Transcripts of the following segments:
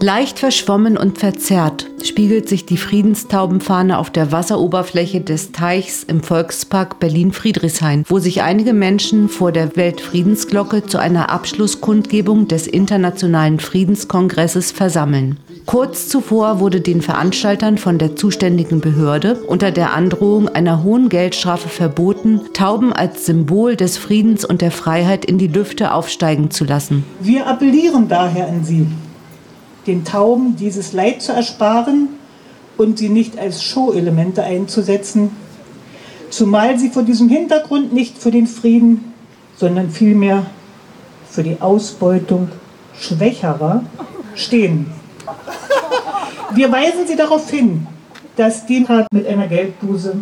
Leicht verschwommen und verzerrt spiegelt sich die Friedenstaubenfahne auf der Wasseroberfläche des Teichs im Volkspark Berlin-Friedrichshain, wo sich einige Menschen vor der Weltfriedensglocke zu einer Abschlusskundgebung des Internationalen Friedenskongresses versammeln. Kurz zuvor wurde den Veranstaltern von der zuständigen Behörde unter der Androhung einer hohen Geldstrafe verboten, Tauben als Symbol des Friedens und der Freiheit in die Lüfte aufsteigen zu lassen. Wir appellieren daher an Sie den Tauben dieses Leid zu ersparen und sie nicht als Show-Elemente einzusetzen, zumal sie vor diesem Hintergrund nicht für den Frieden, sondern vielmehr für die Ausbeutung Schwächerer stehen. Wir weisen Sie darauf hin, dass die mit einer Geldbuße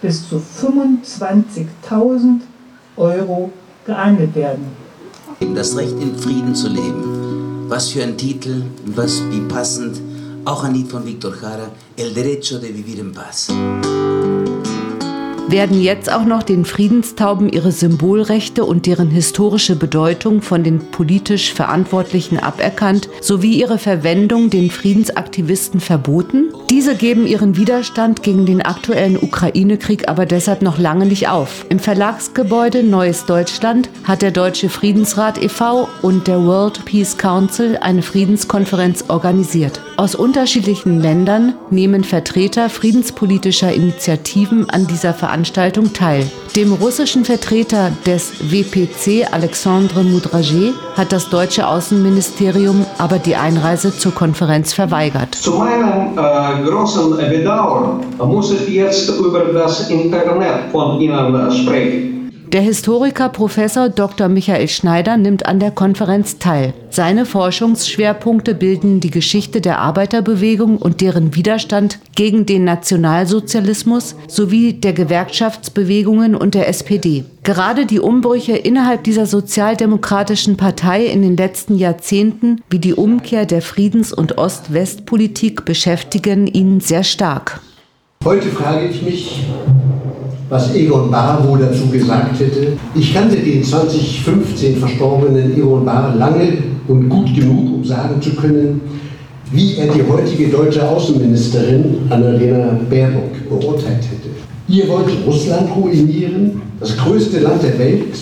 bis zu 25.000 Euro geahndet werden. Das Recht in Frieden zu leben. Was für ein Titel, was wie passend, auch ein Lied von Victor Jara, El Derecho de Vivir en Paz werden jetzt auch noch den Friedenstauben ihre Symbolrechte und deren historische Bedeutung von den politisch Verantwortlichen aberkannt, sowie ihre Verwendung den Friedensaktivisten verboten? Diese geben ihren Widerstand gegen den aktuellen Ukraine-Krieg aber deshalb noch lange nicht auf. Im Verlagsgebäude Neues Deutschland hat der Deutsche Friedensrat e.V. und der World Peace Council eine Friedenskonferenz organisiert. Aus unterschiedlichen Ländern nehmen Vertreter friedenspolitischer Initiativen an dieser Veranstaltung Veranstaltung teil. Dem russischen Vertreter des WPC, Alexandre Mudrage, hat das deutsche Außenministerium aber die Einreise zur Konferenz verweigert. Zu meinem äh, großen Bedauern muss ich jetzt über das Internet von Ihnen sprechen. Der Historiker Professor Dr. Michael Schneider nimmt an der Konferenz teil. Seine Forschungsschwerpunkte bilden die Geschichte der Arbeiterbewegung und deren Widerstand gegen den Nationalsozialismus sowie der Gewerkschaftsbewegungen und der SPD. Gerade die Umbrüche innerhalb dieser sozialdemokratischen Partei in den letzten Jahrzehnten wie die Umkehr der Friedens- und Ost-West-Politik beschäftigen ihn sehr stark. Heute frage ich mich, was Egon Bahr wohl dazu gesagt hätte. Ich kannte den 2015 verstorbenen Egon Bahr lange und gut genug, um sagen zu können, wie er die heutige deutsche Außenministerin Annalena Baerbock beurteilt hätte. Ihr wollt Russland ruinieren, das größte Land der Welt,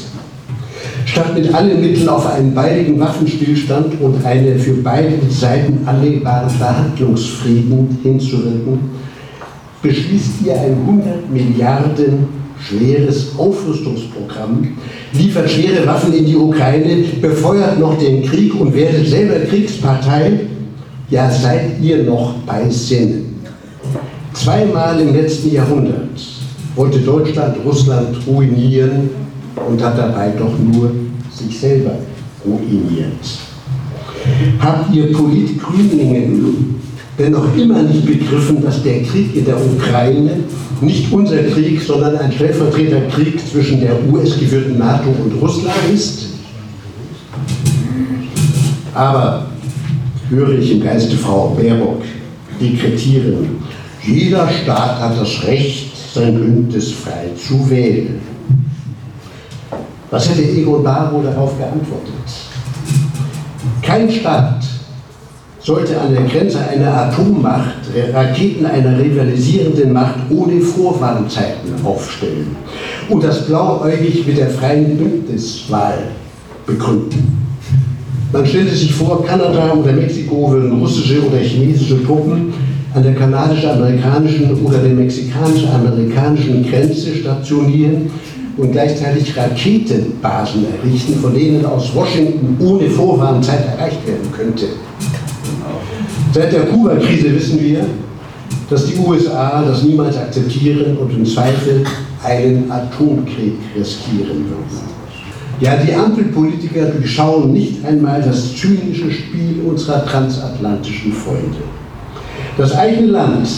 statt mit allen Mitteln auf einen baldigen Waffenstillstand und eine für beide Seiten annehmbaren Verhandlungsfrieden hinzuwirken beschließt ihr ein 100 Milliarden schweres Aufrüstungsprogramm, liefert schwere Waffen in die Ukraine, befeuert noch den Krieg und werdet selber Kriegspartei, ja seid ihr noch bei Sinnen. Zweimal im letzten Jahrhundert wollte Deutschland Russland ruinieren und hat dabei doch nur sich selber ruiniert. Habt ihr Politgrünlinge denn noch immer nicht begriffen, dass der Krieg in der Ukraine nicht unser Krieg, sondern ein Stellvertreterkrieg zwischen der US-geführten NATO und Russland ist. Aber höre ich im Geiste Frau Baerbock dekretieren, jeder Staat hat das Recht, sein Bündnis frei zu wählen. Was hätte Egon Baro darauf geantwortet? Kein Staat sollte an der Grenze einer Atommacht Raketen einer rivalisierenden Macht ohne Vorwarnzeiten aufstellen und das blauäugig mit der freien Bündniswahl begründen. Man stellte sich vor, Kanada oder Mexiko würden russische oder chinesische Truppen an der kanadisch-amerikanischen oder der mexikanisch-amerikanischen Grenze stationieren und gleichzeitig Raketenbasen errichten, von denen aus Washington ohne Vorwarnzeit erreicht werden könnte. Seit der Kuba-Krise wissen wir, dass die USA das niemals akzeptieren und im Zweifel einen Atomkrieg riskieren würden. Ja, die Ampelpolitiker durchschauen nicht einmal das zynische Spiel unserer transatlantischen Freunde. Das eigene Land,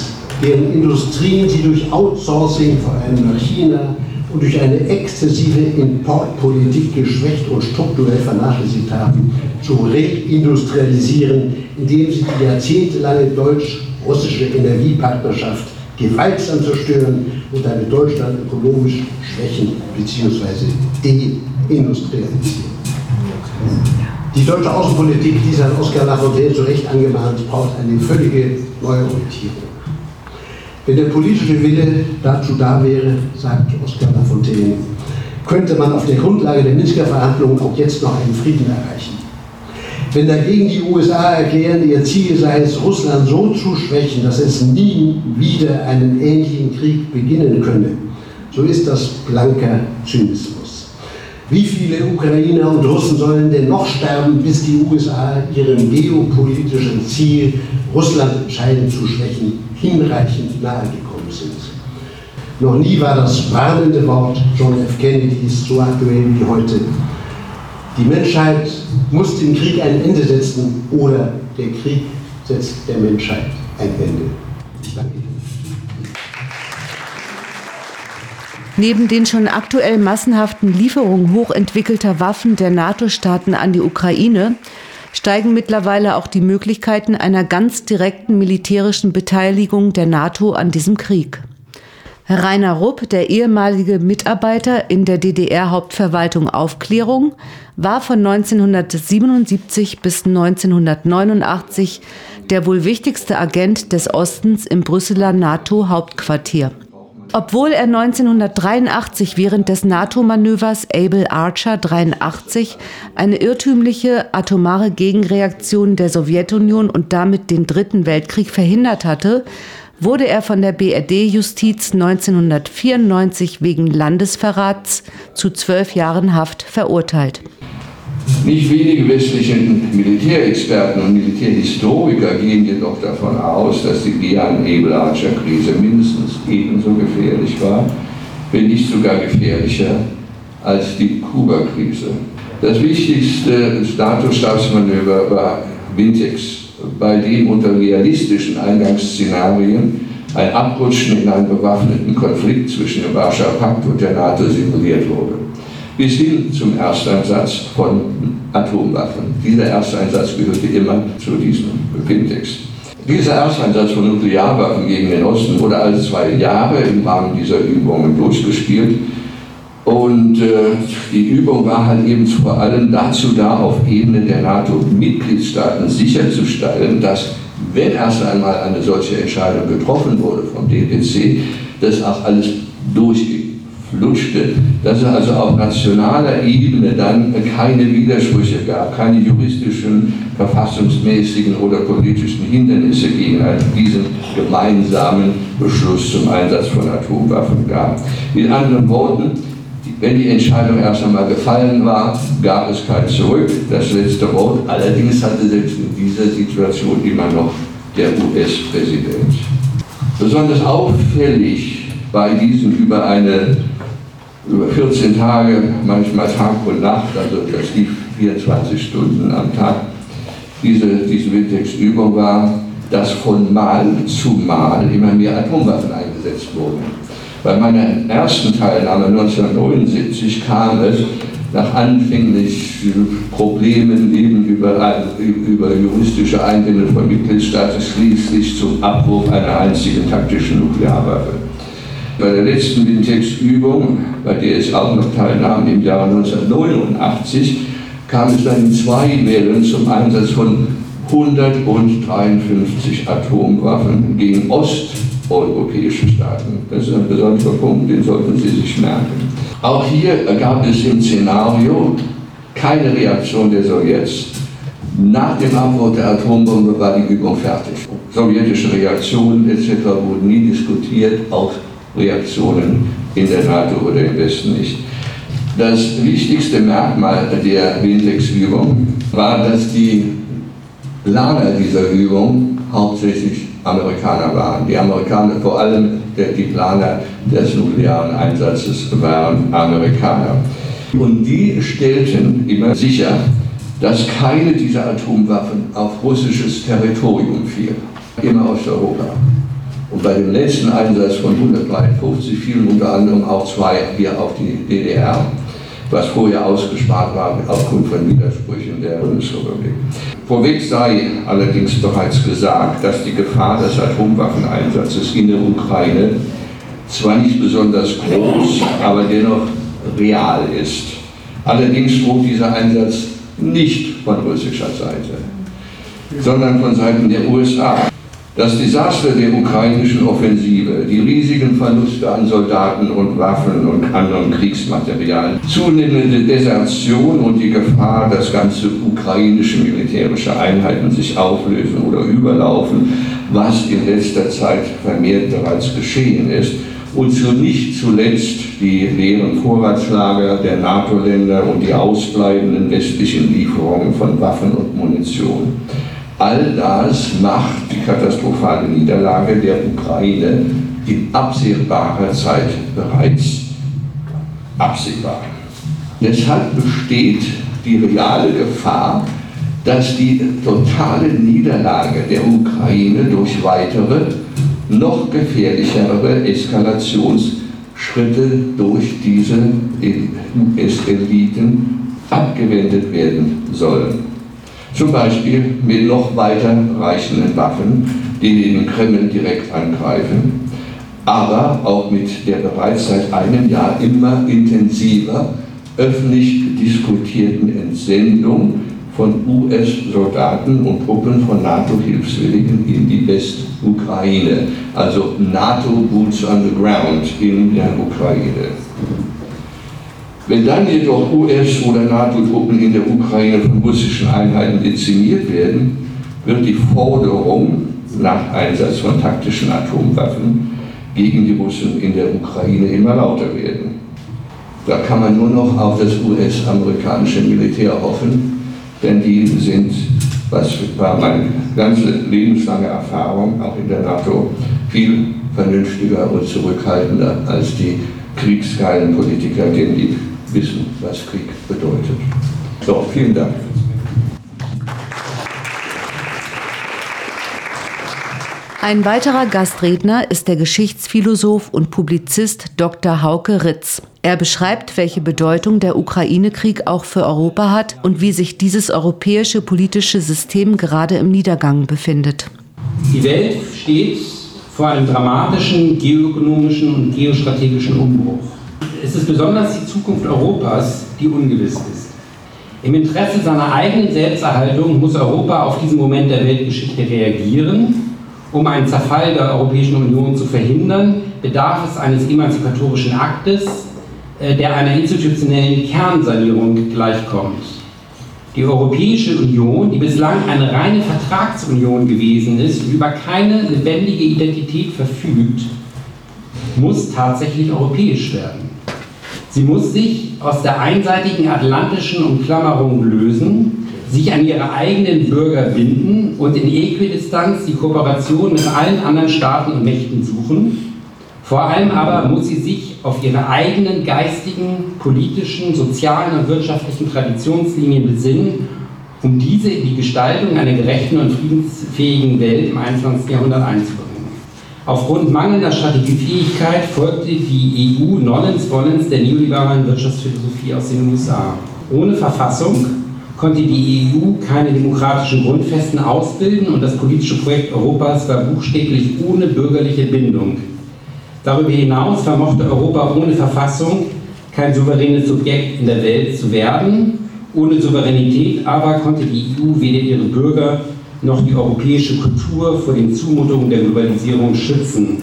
deren Industrien sie durch Outsourcing vor allem nach China und durch eine exzessive Importpolitik geschwächt und strukturell vernachlässigt haben, zu reindustrialisieren, indem sie die jahrzehntelange deutsch-russische Energiepartnerschaft gewaltsam zerstören und damit Deutschland ökonomisch schwächen bzw. deindustrialisieren. Die deutsche Außenpolitik, die sein Oskar Lafontaine zu Recht angemahnt, braucht eine völlige Neuorientierung. Wenn der politische Wille dazu da wäre, sagt Oskar Lafontaine, könnte man auf der Grundlage der Minsker Verhandlungen auch jetzt noch einen Frieden erreichen. Wenn dagegen die USA erklären, ihr Ziel sei es, Russland so zu schwächen, dass es nie wieder einen ähnlichen Krieg beginnen könne, so ist das blanker Zynismus. Wie viele Ukrainer und Russen sollen denn noch sterben, bis die USA ihrem geopolitischen Ziel, Russland entscheidend zu schwächen, hinreichend nahegekommen sind? Noch nie war das warnende Wort John F. Kennedys so aktuell wie heute. Die Menschheit muss dem Krieg ein Ende setzen oder der Krieg setzt der Menschheit ein Ende. Ich danke Ihnen. Neben den schon aktuell massenhaften Lieferungen hochentwickelter Waffen der NATO-Staaten an die Ukraine steigen mittlerweile auch die Möglichkeiten einer ganz direkten militärischen Beteiligung der NATO an diesem Krieg. Rainer Rupp, der ehemalige Mitarbeiter in der DDR-Hauptverwaltung Aufklärung, war von 1977 bis 1989 der wohl wichtigste Agent des Ostens im Brüsseler NATO-Hauptquartier. Obwohl er 1983 während des NATO-Manövers Able Archer 83 eine irrtümliche atomare Gegenreaktion der Sowjetunion und damit den Dritten Weltkrieg verhindert hatte, wurde er von der BRD-Justiz 1994 wegen Landesverrats zu zwölf Jahren Haft verurteilt. Nicht wenige westliche Militärexperten und Militärhistoriker gehen jedoch davon aus, dass die Gian-Ebel-Archer-Krise mindestens ebenso gefährlich war, wenn nicht sogar gefährlicher als die Kuba-Krise. Das wichtigste NATO-Stabsmanöver war Wintex, bei dem unter realistischen Eingangsszenarien ein Abrutschen in einen bewaffneten Konflikt zwischen dem Warschauer Pakt und der NATO simuliert wurde. Bis hin zum Ersteinsatz von Atomwaffen. Dieser Ersteinsatz gehörte immer zu diesem Pintex. Dieser Ersteinsatz von Nuklearwaffen gegen den Osten wurde alle zwei Jahre im Rahmen dieser Übungen durchgespielt und äh, die Übung war halt eben vor allem dazu da, auf Ebene der NATO-Mitgliedstaaten sicherzustellen, dass, wenn erst einmal eine solche Entscheidung getroffen wurde vom DPC, das auch alles durchflutschte, dass es also auf nationaler Ebene dann keine Widersprüche gab, keine juristischen, verfassungsmäßigen oder politischen Hindernisse gegen diesen gemeinsamen Beschluss zum Einsatz von Atomwaffen gab. In anderen Worten, wenn die Entscheidung erst einmal gefallen war, gab es kein Zurück, das letzte Wort. Allerdings hatte selbst in dieser Situation immer noch der US-Präsident. Besonders auffällig bei diesen über eine über 14 Tage, manchmal Tag und Nacht, also das lief 24 Stunden am Tag, diese, diese Wintex-Übung war, dass von Mal zu Mal immer mehr Atomwaffen eingesetzt wurden. Bei meiner ersten Teilnahme 1979 kam es nach anfänglich Problemen eben über, über juristische Einbindung von Mitgliedstaaten schließlich zum Abbruch einer einzigen taktischen Nuklearwaffe. Bei der letzten Wintex-Übung, bei der ich auch noch teilnahm im Jahr 1989, kam es dann in zwei Wellen zum Einsatz von 153 Atomwaffen gegen Ost- europäische Staaten. Das ist ein besonderer Punkt, den sollten Sie sich merken. Auch hier gab es im Szenario keine Reaktion der Sowjets. Nach dem Abwurf der Atombombe war die Übung fertig. Sowjetische Reaktionen etc. wurden nie diskutiert, auch Reaktionen in der NATO oder im Westen nicht. Das wichtigste Merkmal der Wintex-Übung war, dass die Planer dieser Übung hauptsächlich Amerikaner waren. Die Amerikaner, vor allem die Planer des nuklearen Einsatzes, waren Amerikaner. Und die stellten immer sicher, dass keine dieser Atomwaffen auf russisches Territorium fiel, immer aus Europa. Und bei dem letzten Einsatz von 153 fielen unter anderem auch zwei hier auf die DDR was vorher ausgespart war aufgrund von Widersprüchen der Bundesrepublik. Vorweg sei allerdings bereits gesagt, dass die Gefahr des Atomwaffeneinsatzes in der Ukraine zwar nicht besonders groß, aber dennoch real ist. Allerdings droht dieser Einsatz nicht von russischer Seite, sondern von Seiten der USA. Das Desaster der ukrainischen Offensive, die riesigen Verluste an Soldaten und Waffen und anderem Kriegsmaterial, zunehmende Desertion und die Gefahr, dass ganze ukrainische militärische Einheiten sich auflösen oder überlaufen, was in letzter Zeit vermehrt bereits geschehen ist, und zu nicht zuletzt die leeren Vorratslager der NATO-Länder und die ausbleibenden westlichen Lieferungen von Waffen und Munition. All das macht die katastrophale Niederlage der Ukraine in absehbarer Zeit bereits absehbar. Deshalb besteht die reale Gefahr, dass die totale Niederlage der Ukraine durch weitere, noch gefährlichere Eskalationsschritte durch diese US-Eliten abgewendet werden sollen. Zum Beispiel mit noch weiter reichenden Waffen, die den Kreml direkt angreifen, aber auch mit der bereits seit einem Jahr immer intensiver öffentlich diskutierten Entsendung von US-Soldaten und Truppen von NATO-Hilfswilligen in die Westukraine, also NATO-Boots on the ground in der Ukraine. Wenn dann jedoch US- oder NATO-Truppen in der Ukraine von russischen Einheiten dezimiert werden, wird die Forderung nach Einsatz von taktischen Atomwaffen gegen die Russen in der Ukraine immer lauter werden. Da kann man nur noch auf das US-amerikanische Militär hoffen, denn die sind, was war meine ganze lebenslange Erfahrung, auch in der NATO, viel vernünftiger und zurückhaltender als die kriegsgeilen Politiker, denen die wissen, was Krieg bedeutet. So, vielen Dank. Ein weiterer Gastredner ist der Geschichtsphilosoph und Publizist Dr. Hauke Ritz. Er beschreibt, welche Bedeutung der Ukraine-Krieg auch für Europa hat und wie sich dieses europäische politische System gerade im Niedergang befindet. Die Welt steht vor einem dramatischen geoökonomischen und geostrategischen Umbruch es ist besonders die Zukunft Europas, die ungewiss ist. Im Interesse seiner eigenen Selbsterhaltung muss Europa auf diesen Moment der Weltgeschichte reagieren. Um einen Zerfall der Europäischen Union zu verhindern, bedarf es eines emanzipatorischen Aktes, äh, der einer institutionellen Kernsanierung gleichkommt. Die Europäische Union, die bislang eine reine Vertragsunion gewesen ist und über keine lebendige Identität verfügt, muss tatsächlich europäisch werden. Sie muss sich aus der einseitigen atlantischen Umklammerung lösen, sich an ihre eigenen Bürger binden und in Äquidistanz die Kooperation mit allen anderen Staaten und Mächten suchen. Vor allem aber muss sie sich auf ihre eigenen geistigen, politischen, sozialen und wirtschaftlichen Traditionslinien besinnen, um diese in die Gestaltung einer gerechten und friedensfähigen Welt im 21. Jahrhundert einzubringen. Aufgrund mangelnder Strategiefähigkeit folgte die EU nollens vollends der neoliberalen Wirtschaftsphilosophie aus den USA. Ohne Verfassung konnte die EU keine demokratischen Grundfesten ausbilden und das politische Projekt Europas war buchstäblich ohne bürgerliche Bindung. Darüber hinaus vermochte Europa ohne Verfassung kein souveränes Subjekt in der Welt zu werden. Ohne Souveränität aber konnte die EU weder ihre Bürger noch die europäische Kultur vor den Zumutungen der Globalisierung schützen.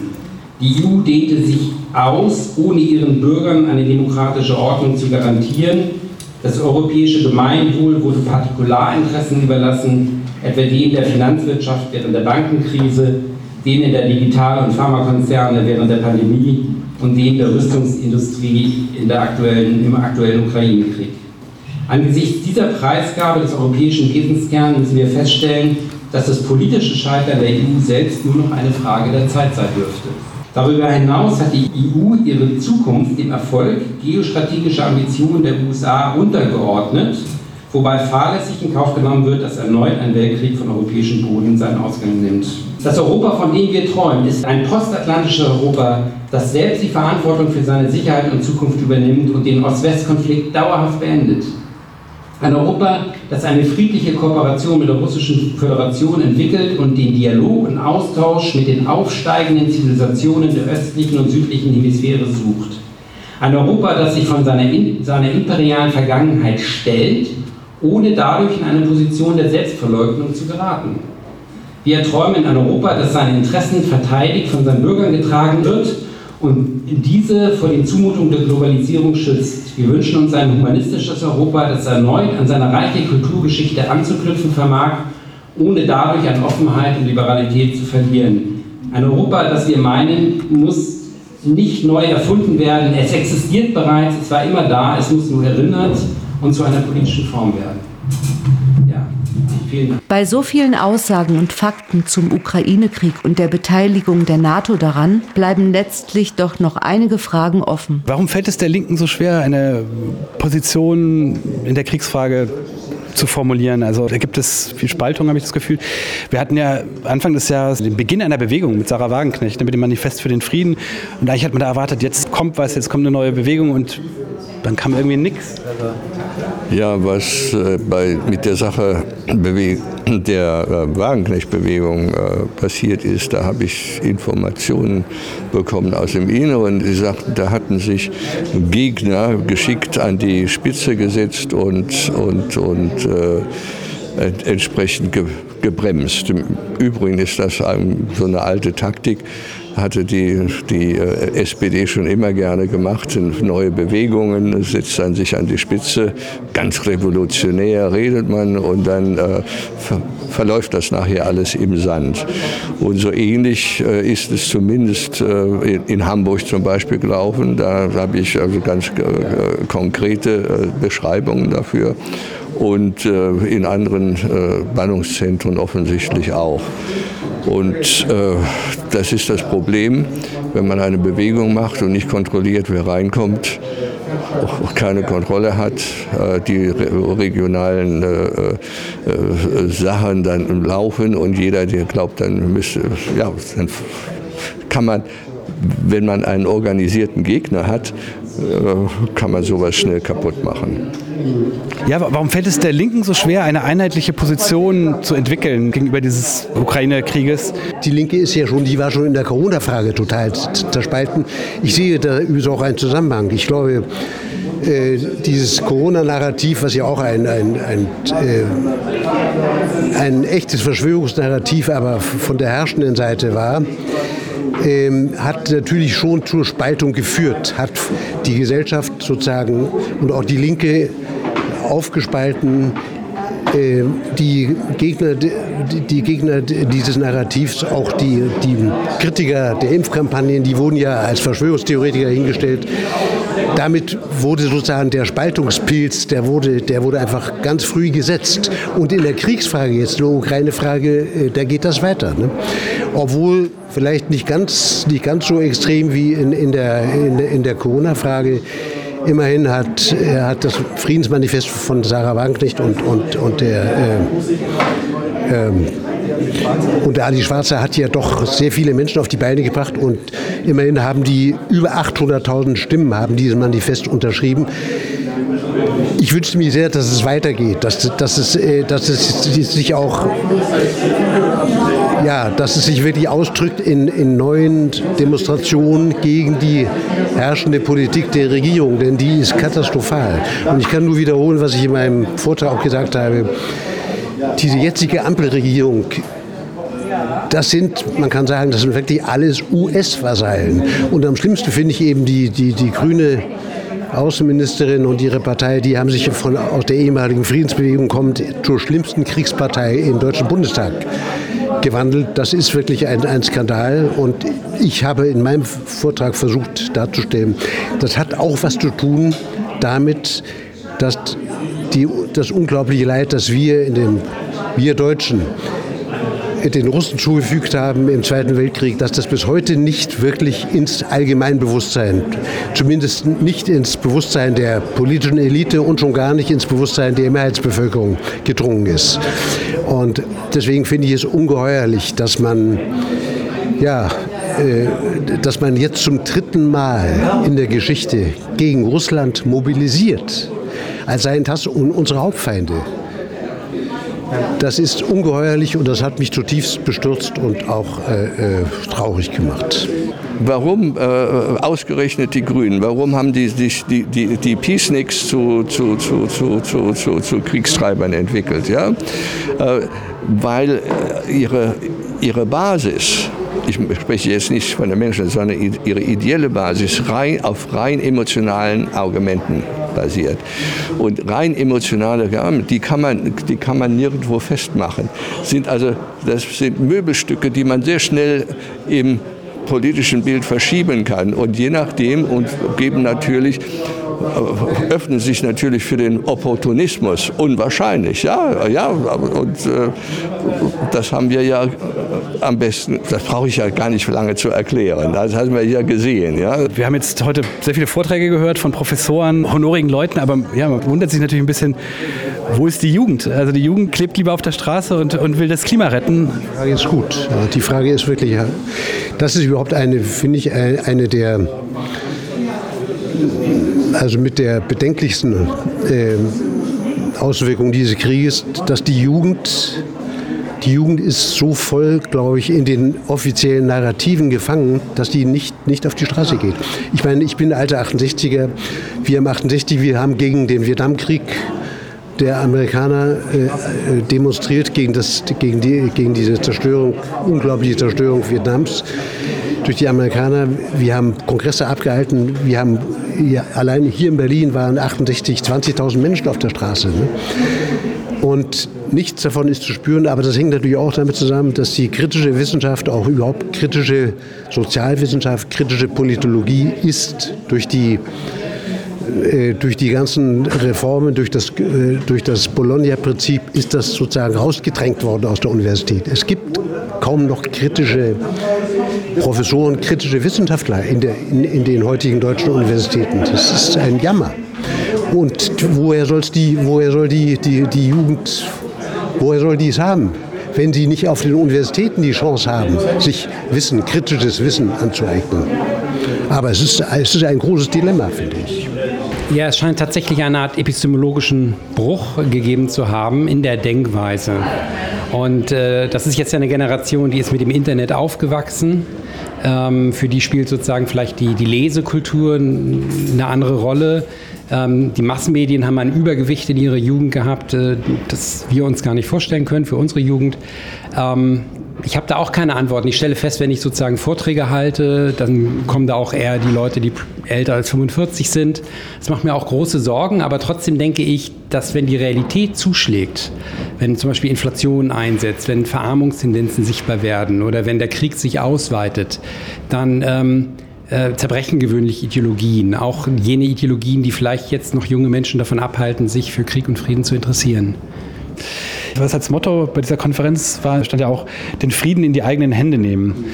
Die EU dehnte sich aus, ohne ihren Bürgern eine demokratische Ordnung zu garantieren. Das europäische Gemeinwohl wurde Partikularinteressen überlassen, etwa denen der Finanzwirtschaft während der Bankenkrise, denen der Digital- und Pharmakonzerne während der Pandemie und denen der Rüstungsindustrie in der aktuellen, im aktuellen Ukraine-Krieg. Angesichts dieser Preisgabe des europäischen Wesenskerns müssen wir feststellen, dass das politische Scheitern der EU selbst nur noch eine Frage der Zeit sein dürfte. Darüber hinaus hat die EU ihre Zukunft dem Erfolg geostrategischer Ambitionen der USA untergeordnet, wobei fahrlässig in Kauf genommen wird, dass erneut ein Weltkrieg von europäischem Boden seinen Ausgang nimmt. Das Europa, von dem wir träumen, ist ein postatlantisches Europa, das selbst die Verantwortung für seine Sicherheit und Zukunft übernimmt und den Ost-West-Konflikt dauerhaft beendet. Ein Europa, das eine friedliche Kooperation mit der Russischen Föderation entwickelt und den Dialog und Austausch mit den aufsteigenden Zivilisationen der östlichen und südlichen Hemisphäre sucht. Ein Europa, das sich von seiner, seiner imperialen Vergangenheit stellt ohne dadurch in eine Position der Selbstverleugnung zu geraten. Wir erträumen ein Europa, das seine Interessen verteidigt, von seinen Bürgern getragen wird und diese vor den Zumutungen der Globalisierung schützt. Wir wünschen uns ein humanistisches Europa, das erneut an seine reiche Kulturgeschichte anzuknüpfen vermag, ohne dadurch an Offenheit und Liberalität zu verlieren. Ein Europa, das wir meinen, muss nicht neu erfunden werden. Es existiert bereits, es war immer da, es muss nur erinnert und zu einer politischen Form werden. Bei so vielen Aussagen und Fakten zum Ukraine-Krieg und der Beteiligung der NATO daran bleiben letztlich doch noch einige Fragen offen. Warum fällt es der Linken so schwer, eine Position in der Kriegsfrage zu formulieren. Also da gibt es viel Spaltung, habe ich das Gefühl. Wir hatten ja Anfang des Jahres den Beginn einer Bewegung mit Sarah Wagenknecht, mit dem Manifest für den Frieden. Und eigentlich hat man da erwartet, jetzt kommt was, jetzt kommt eine neue Bewegung und dann kam irgendwie nichts. Also ja, was äh, bei, mit der Sache der äh, Wagenknecht-Bewegung äh, passiert ist, da habe ich Informationen bekommen aus dem Inneren. Die sagten, da hatten sich Gegner geschickt an die Spitze gesetzt und, und, und äh, entsprechend ge gebremst. Im Übrigen ist das so eine alte Taktik hatte die, die äh, SPD schon immer gerne gemacht, neue Bewegungen, setzt dann sich an die Spitze, ganz revolutionär redet man und dann äh, ver verläuft das nachher alles im Sand. Und so ähnlich äh, ist es zumindest äh, in, Hamburg zum Beispiel gelaufen. Da habe ich also ganz äh, konkrete äh, Beschreibungen dafür und in anderen Bannungszentren offensichtlich auch. Und äh, das ist das Problem, wenn man eine Bewegung macht und nicht kontrolliert, wer reinkommt, auch keine Kontrolle hat, äh, die regionalen äh, äh, Sachen dann laufen und jeder, der glaubt, dann müsste, ja, dann kann man, wenn man einen organisierten Gegner hat, äh, kann man sowas schnell kaputt machen. Ja, warum fällt es der Linken so schwer, eine einheitliche Position zu entwickeln gegenüber dieses Ukraine-Krieges? Die Linke ist ja schon, die war schon in der Corona-Frage total zerspalten. Ich sehe da übrigens auch einen Zusammenhang. Ich glaube, äh, dieses Corona-Narrativ, was ja auch ein, ein, ein, äh, ein echtes Verschwörungsnarrativ, aber von der herrschenden Seite war, ähm, hat natürlich schon zur Spaltung geführt, hat die Gesellschaft sozusagen und auch die Linke aufgespalten. Äh, die Gegner, die Gegner dieses Narrativs, auch die, die Kritiker der Impfkampagnen, die wurden ja als Verschwörungstheoretiker hingestellt. Damit wurde sozusagen der Spaltungspilz, der wurde, der wurde einfach ganz früh gesetzt. Und in der Kriegsfrage jetzt, der Ukraine-Frage, äh, da geht das weiter. Ne? Obwohl vielleicht nicht ganz, nicht ganz so extrem wie in, in der, in, in der Corona-Frage. Immerhin hat, er hat das Friedensmanifest von Sarah Wagenknecht und, und, und der äh, ähm, und der Adi Schwarzer hat ja doch sehr viele Menschen auf die Beine gebracht und immerhin haben die über 800.000 Stimmen haben dieses Manifest unterschrieben. Ich wünschte mir sehr, dass es weitergeht, dass, dass, es, äh, dass es sich auch ja, dass es sich wirklich ausdrückt in, in neuen Demonstrationen gegen die herrschende Politik der Regierung, denn die ist katastrophal. Und ich kann nur wiederholen, was ich in meinem Vortrag auch gesagt habe. Diese jetzige Ampelregierung das sind, man kann sagen, das sind wirklich alles US-Vasallen. Und am schlimmsten finde ich eben die, die, die grüne Außenministerin und ihre Partei, die haben sich von, aus der ehemaligen Friedensbewegung kommt zur schlimmsten Kriegspartei im Deutschen Bundestag gewandelt. Das ist wirklich ein, ein Skandal und ich habe in meinem Vortrag versucht darzustellen, das hat auch was zu tun damit, dass die, das unglaubliche Leid, das wir in den wir Deutschen den Russen zugefügt haben im Zweiten Weltkrieg, dass das bis heute nicht wirklich ins Allgemeinbewusstsein, zumindest nicht ins Bewusstsein der politischen Elite und schon gar nicht ins Bewusstsein der Mehrheitsbevölkerung gedrungen ist. Und deswegen finde ich es ungeheuerlich, dass man ja, äh, dass man jetzt zum dritten Mal in der Geschichte gegen Russland mobilisiert, als seien das unsere Hauptfeinde. Das ist ungeheuerlich und das hat mich zutiefst bestürzt und auch äh, äh, traurig gemacht. Warum äh, ausgerechnet die Grünen? Warum haben die die, die, die Peaceniks zu, zu, zu, zu, zu, zu, zu Kriegstreibern entwickelt? Ja? Äh, weil ihre, ihre Basis, ich spreche jetzt nicht von den Menschen, sondern ihre ideelle Basis rein, auf rein emotionalen Argumenten basiert. Und rein emotionale Argumente, die kann man, die kann man nirgendwo festmachen. Sind also, das sind Möbelstücke, die man sehr schnell im politischen Bild verschieben kann. Und je nachdem und geben natürlich öffnen sich natürlich für den Opportunismus. Unwahrscheinlich, ja, ja. Und äh, das haben wir ja am besten, das brauche ich ja gar nicht lange zu erklären. Das haben wir ja gesehen. Ja. Wir haben jetzt heute sehr viele Vorträge gehört von Professoren, honorigen Leuten, aber ja, man wundert sich natürlich ein bisschen, wo ist die Jugend? Also die Jugend klebt lieber auf der Straße und, und will das Klima retten. Die Frage ist gut. Die Frage ist wirklich, das ist überhaupt eine, finde ich, eine der also mit der bedenklichsten äh, Auswirkung dieses Krieges, dass die Jugend, die Jugend ist so voll, glaube ich, in den offiziellen Narrativen gefangen, dass die nicht, nicht auf die Straße geht. Ich meine, ich bin alter 68er, wir haben 68, wir haben gegen den Vietnamkrieg der Amerikaner äh, demonstriert gegen, das, gegen, die, gegen diese Zerstörung, unglaubliche Zerstörung Vietnams durch die Amerikaner. Wir haben Kongresse abgehalten. Wir haben ja, allein hier in Berlin waren 68, 20.000 Menschen auf der Straße. Ne? Und nichts davon ist zu spüren, aber das hängt natürlich auch damit zusammen, dass die kritische Wissenschaft, auch überhaupt kritische Sozialwissenschaft, kritische Politologie ist durch die äh, durch die ganzen Reformen, durch das, äh, durch das Bologna-Prinzip ist das sozusagen rausgedrängt worden aus der Universität. Es gibt kaum noch kritische Professoren, kritische Wissenschaftler in, der, in, in den heutigen deutschen Universitäten. Das ist ein Jammer. Und woher, soll's die, woher soll die, die, die Jugend, woher soll die es haben? wenn sie nicht auf den Universitäten die Chance haben, sich Wissen, kritisches Wissen anzueignen. Aber es ist, es ist ein großes Dilemma, finde ich. Ja, es scheint tatsächlich eine Art epistemologischen Bruch gegeben zu haben in der Denkweise. Und äh, das ist jetzt eine Generation, die ist mit dem Internet aufgewachsen. Ähm, für die spielt sozusagen vielleicht die, die Lesekultur eine andere Rolle. Ähm, die Massenmedien haben ein Übergewicht in ihrer Jugend gehabt, äh, das wir uns gar nicht vorstellen können für unsere Jugend. Ähm, ich habe da auch keine Antworten. Ich stelle fest, wenn ich sozusagen Vorträge halte, dann kommen da auch eher die Leute, die älter als 45 sind. Das macht mir auch große Sorgen, aber trotzdem denke ich, dass wenn die Realität zuschlägt, wenn zum Beispiel Inflation einsetzt, wenn Verarmungstendenzen sichtbar werden oder wenn der Krieg sich ausweitet, dann ähm, äh, zerbrechen gewöhnlich Ideologien, auch jene Ideologien, die vielleicht jetzt noch junge Menschen davon abhalten, sich für Krieg und Frieden zu interessieren. Was als Motto bei dieser Konferenz war, stand ja auch, den Frieden in die eigenen Hände nehmen.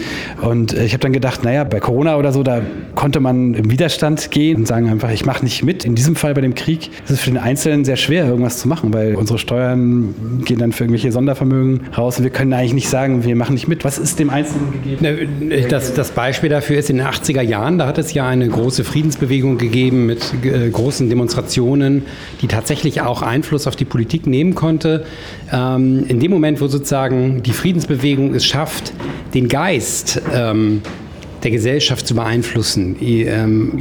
Und äh, ich habe dann gedacht, naja, bei Corona oder so, da konnte man im Widerstand gehen und sagen einfach, ich mache nicht mit. In diesem Fall bei dem Krieg ist es für den Einzelnen sehr schwer, irgendwas zu machen, weil unsere Steuern gehen dann für irgendwelche Sondervermögen raus wir können eigentlich nicht sagen, wir machen nicht mit. Was ist dem Einzelnen gegeben? Das, das Beispiel dafür ist in den 80er Jahren, da hat es ja eine große Friedensbewegung gegeben mit äh, großen Demonstrationen, die tatsächlich auch Einfluss auf die Politik nehmen konnte in dem Moment, wo sozusagen die Friedensbewegung es schafft, den Geist ähm, der Gesellschaft zu beeinflussen, ähm,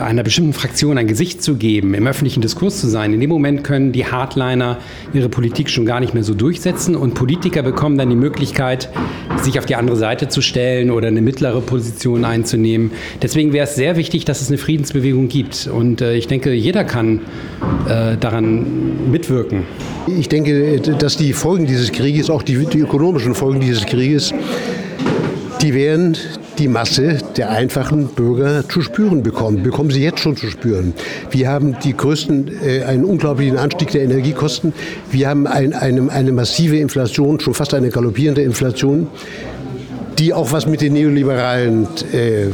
einer bestimmten Fraktion ein Gesicht zu geben, im öffentlichen Diskurs zu sein. In dem Moment können die Hardliner ihre Politik schon gar nicht mehr so durchsetzen und Politiker bekommen dann die Möglichkeit, sich auf die andere Seite zu stellen oder eine mittlere Position einzunehmen. Deswegen wäre es sehr wichtig, dass es eine Friedensbewegung gibt. Und äh, ich denke, jeder kann äh, daran mitwirken. Ich denke, dass die Folgen dieses Krieges, auch die, die ökonomischen Folgen dieses Krieges, die werden die Masse der einfachen Bürger zu spüren bekommen, bekommen sie jetzt schon zu spüren. Wir haben die größten, äh, einen unglaublichen Anstieg der Energiekosten. Wir haben ein, eine, eine massive Inflation, schon fast eine galoppierende Inflation die auch was mit den neoliberalen, äh, äh,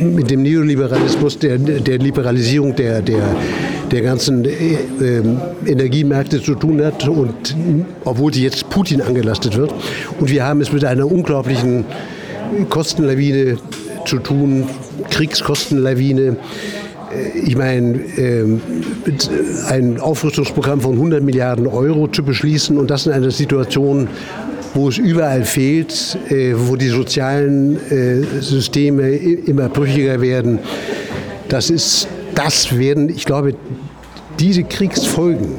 mit dem Neoliberalismus, der, der Liberalisierung der, der, der ganzen äh, ähm, Energiemärkte zu tun hat und obwohl sie jetzt Putin angelastet wird. Und wir haben es mit einer unglaublichen Kostenlawine zu tun, Kriegskostenlawine. ich meine, ähm, ein Aufrüstungsprogramm von 100 Milliarden Euro zu beschließen und das in einer Situation, wo es überall fehlt, äh, wo die sozialen äh, Systeme immer brüchiger werden, das ist, das werden, ich glaube, diese Kriegsfolgen,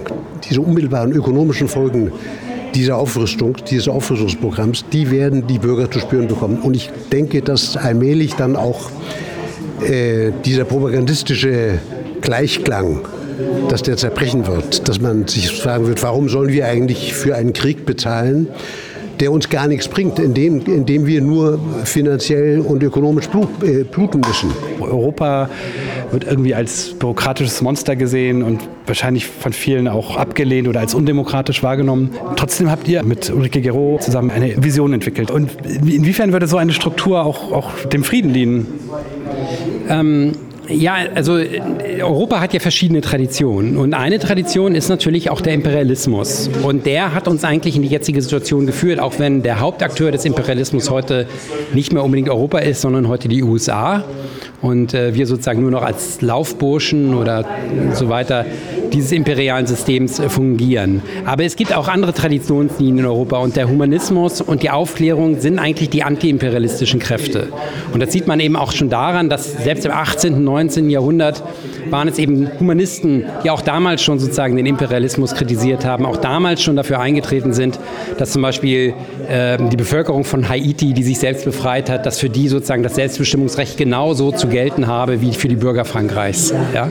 diese unmittelbaren ökonomischen Folgen dieser Aufrüstung, dieses Aufrüstungsprogramms, die werden die Bürger zu spüren bekommen. Und ich denke, dass allmählich dann auch äh, dieser propagandistische Gleichklang, dass der zerbrechen wird, dass man sich fragen wird, warum sollen wir eigentlich für einen Krieg bezahlen, der uns gar nichts bringt, indem, indem wir nur finanziell und ökonomisch äh, bluten müssen. Europa wird irgendwie als bürokratisches Monster gesehen und wahrscheinlich von vielen auch abgelehnt oder als undemokratisch wahrgenommen. Trotzdem habt ihr mit Ulrike Gero zusammen eine Vision entwickelt. Und inwiefern würde so eine Struktur auch, auch dem Frieden dienen? Ähm, ja, also Europa hat ja verschiedene Traditionen. Und eine Tradition ist natürlich auch der Imperialismus. Und der hat uns eigentlich in die jetzige Situation geführt, auch wenn der Hauptakteur des Imperialismus heute nicht mehr unbedingt Europa ist, sondern heute die USA und äh, wir sozusagen nur noch als Laufburschen oder so weiter dieses imperialen Systems äh, fungieren. Aber es gibt auch andere Traditionslinien in Europa und der Humanismus und die Aufklärung sind eigentlich die antiimperialistischen Kräfte. Und das sieht man eben auch schon daran, dass selbst im 18., und 19. Jahrhundert waren es eben Humanisten, die auch damals schon sozusagen den Imperialismus kritisiert haben, auch damals schon dafür eingetreten sind, dass zum Beispiel äh, die Bevölkerung von Haiti, die sich selbst befreit hat, dass für die sozusagen das Selbstbestimmungsrecht genauso zu gelten habe wie für die Bürger Frankreichs. Ja?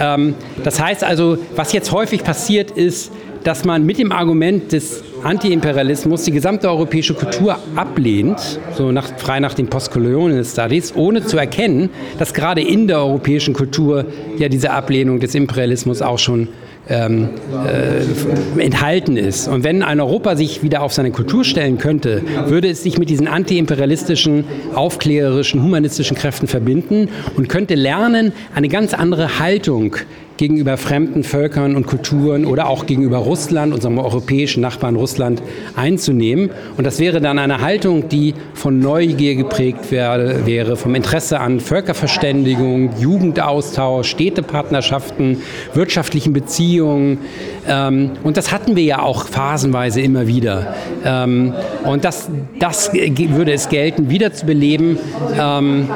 Ähm, das heißt also, was jetzt häufig passiert ist, dass man mit dem Argument des Antiimperialismus die gesamte europäische Kultur ablehnt, so nach, frei nach den Postcolonial Studies, ohne zu erkennen, dass gerade in der europäischen Kultur ja diese Ablehnung des Imperialismus auch schon ähm, äh, enthalten ist. Und wenn ein Europa sich wieder auf seine Kultur stellen könnte, würde es sich mit diesen antiimperialistischen, aufklärerischen, humanistischen Kräften verbinden und könnte lernen, eine ganz andere Haltung gegenüber fremden Völkern und Kulturen oder auch gegenüber Russland, unserem europäischen Nachbarn Russland, einzunehmen. Und das wäre dann eine Haltung, die von Neugier geprägt werde, wäre, vom Interesse an Völkerverständigung, Jugendaustausch, Städtepartnerschaften, wirtschaftlichen Beziehungen. Ähm, und das hatten wir ja auch phasenweise immer wieder. Ähm, und das, das würde es gelten, wiederzubeleben. Ähm,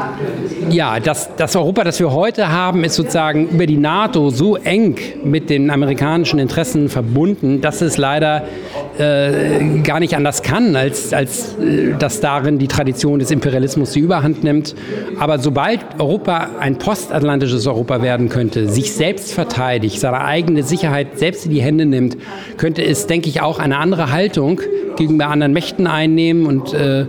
ja, das, das Europa, das wir heute haben, ist sozusagen über die NATO so eng mit den amerikanischen Interessen verbunden, dass es leider äh, gar nicht anders kann, als, als äh, dass darin die Tradition des Imperialismus die Überhand nimmt. Aber sobald Europa ein postatlantisches Europa werden könnte, sich selbst verteidigt, seine eigene Sicherheit selbst in die Hände nimmt, könnte es, denke ich, auch eine andere Haltung gegenüber anderen Mächten einnehmen und äh,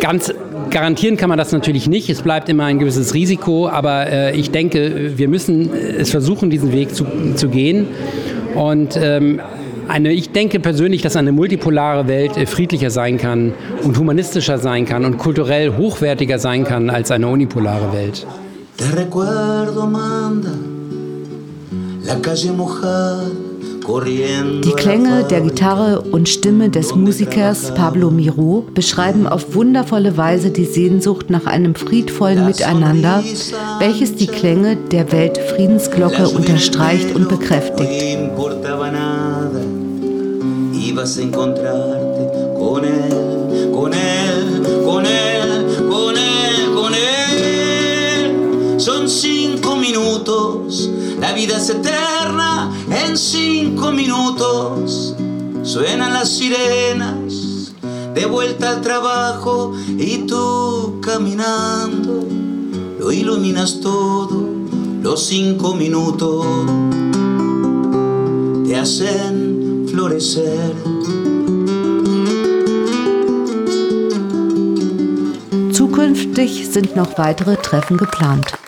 ganz Garantieren kann man das natürlich nicht. Es bleibt immer ein gewisses Risiko, aber äh, ich denke, wir müssen es versuchen, diesen Weg zu, zu gehen. Und ähm, eine, ich denke persönlich, dass eine multipolare Welt äh, friedlicher sein kann und humanistischer sein kann und kulturell hochwertiger sein kann als eine unipolare Welt. Te recuerdo, Amanda, la calle mojada. Die Klänge der Gitarre und Stimme des Musikers Pablo Miro beschreiben auf wundervolle Weise die Sehnsucht nach einem friedvollen Miteinander, welches die Klänge der Weltfriedensglocke unterstreicht und bekräftigt. Son cinco minutos, la vida es eterna en cinco minutos. Suenan las sirenas, de vuelta al trabajo y tú caminando. Lo iluminas todo, los cinco minutos te hacen florecer. Zukünftig sind noch weitere Treffen geplant.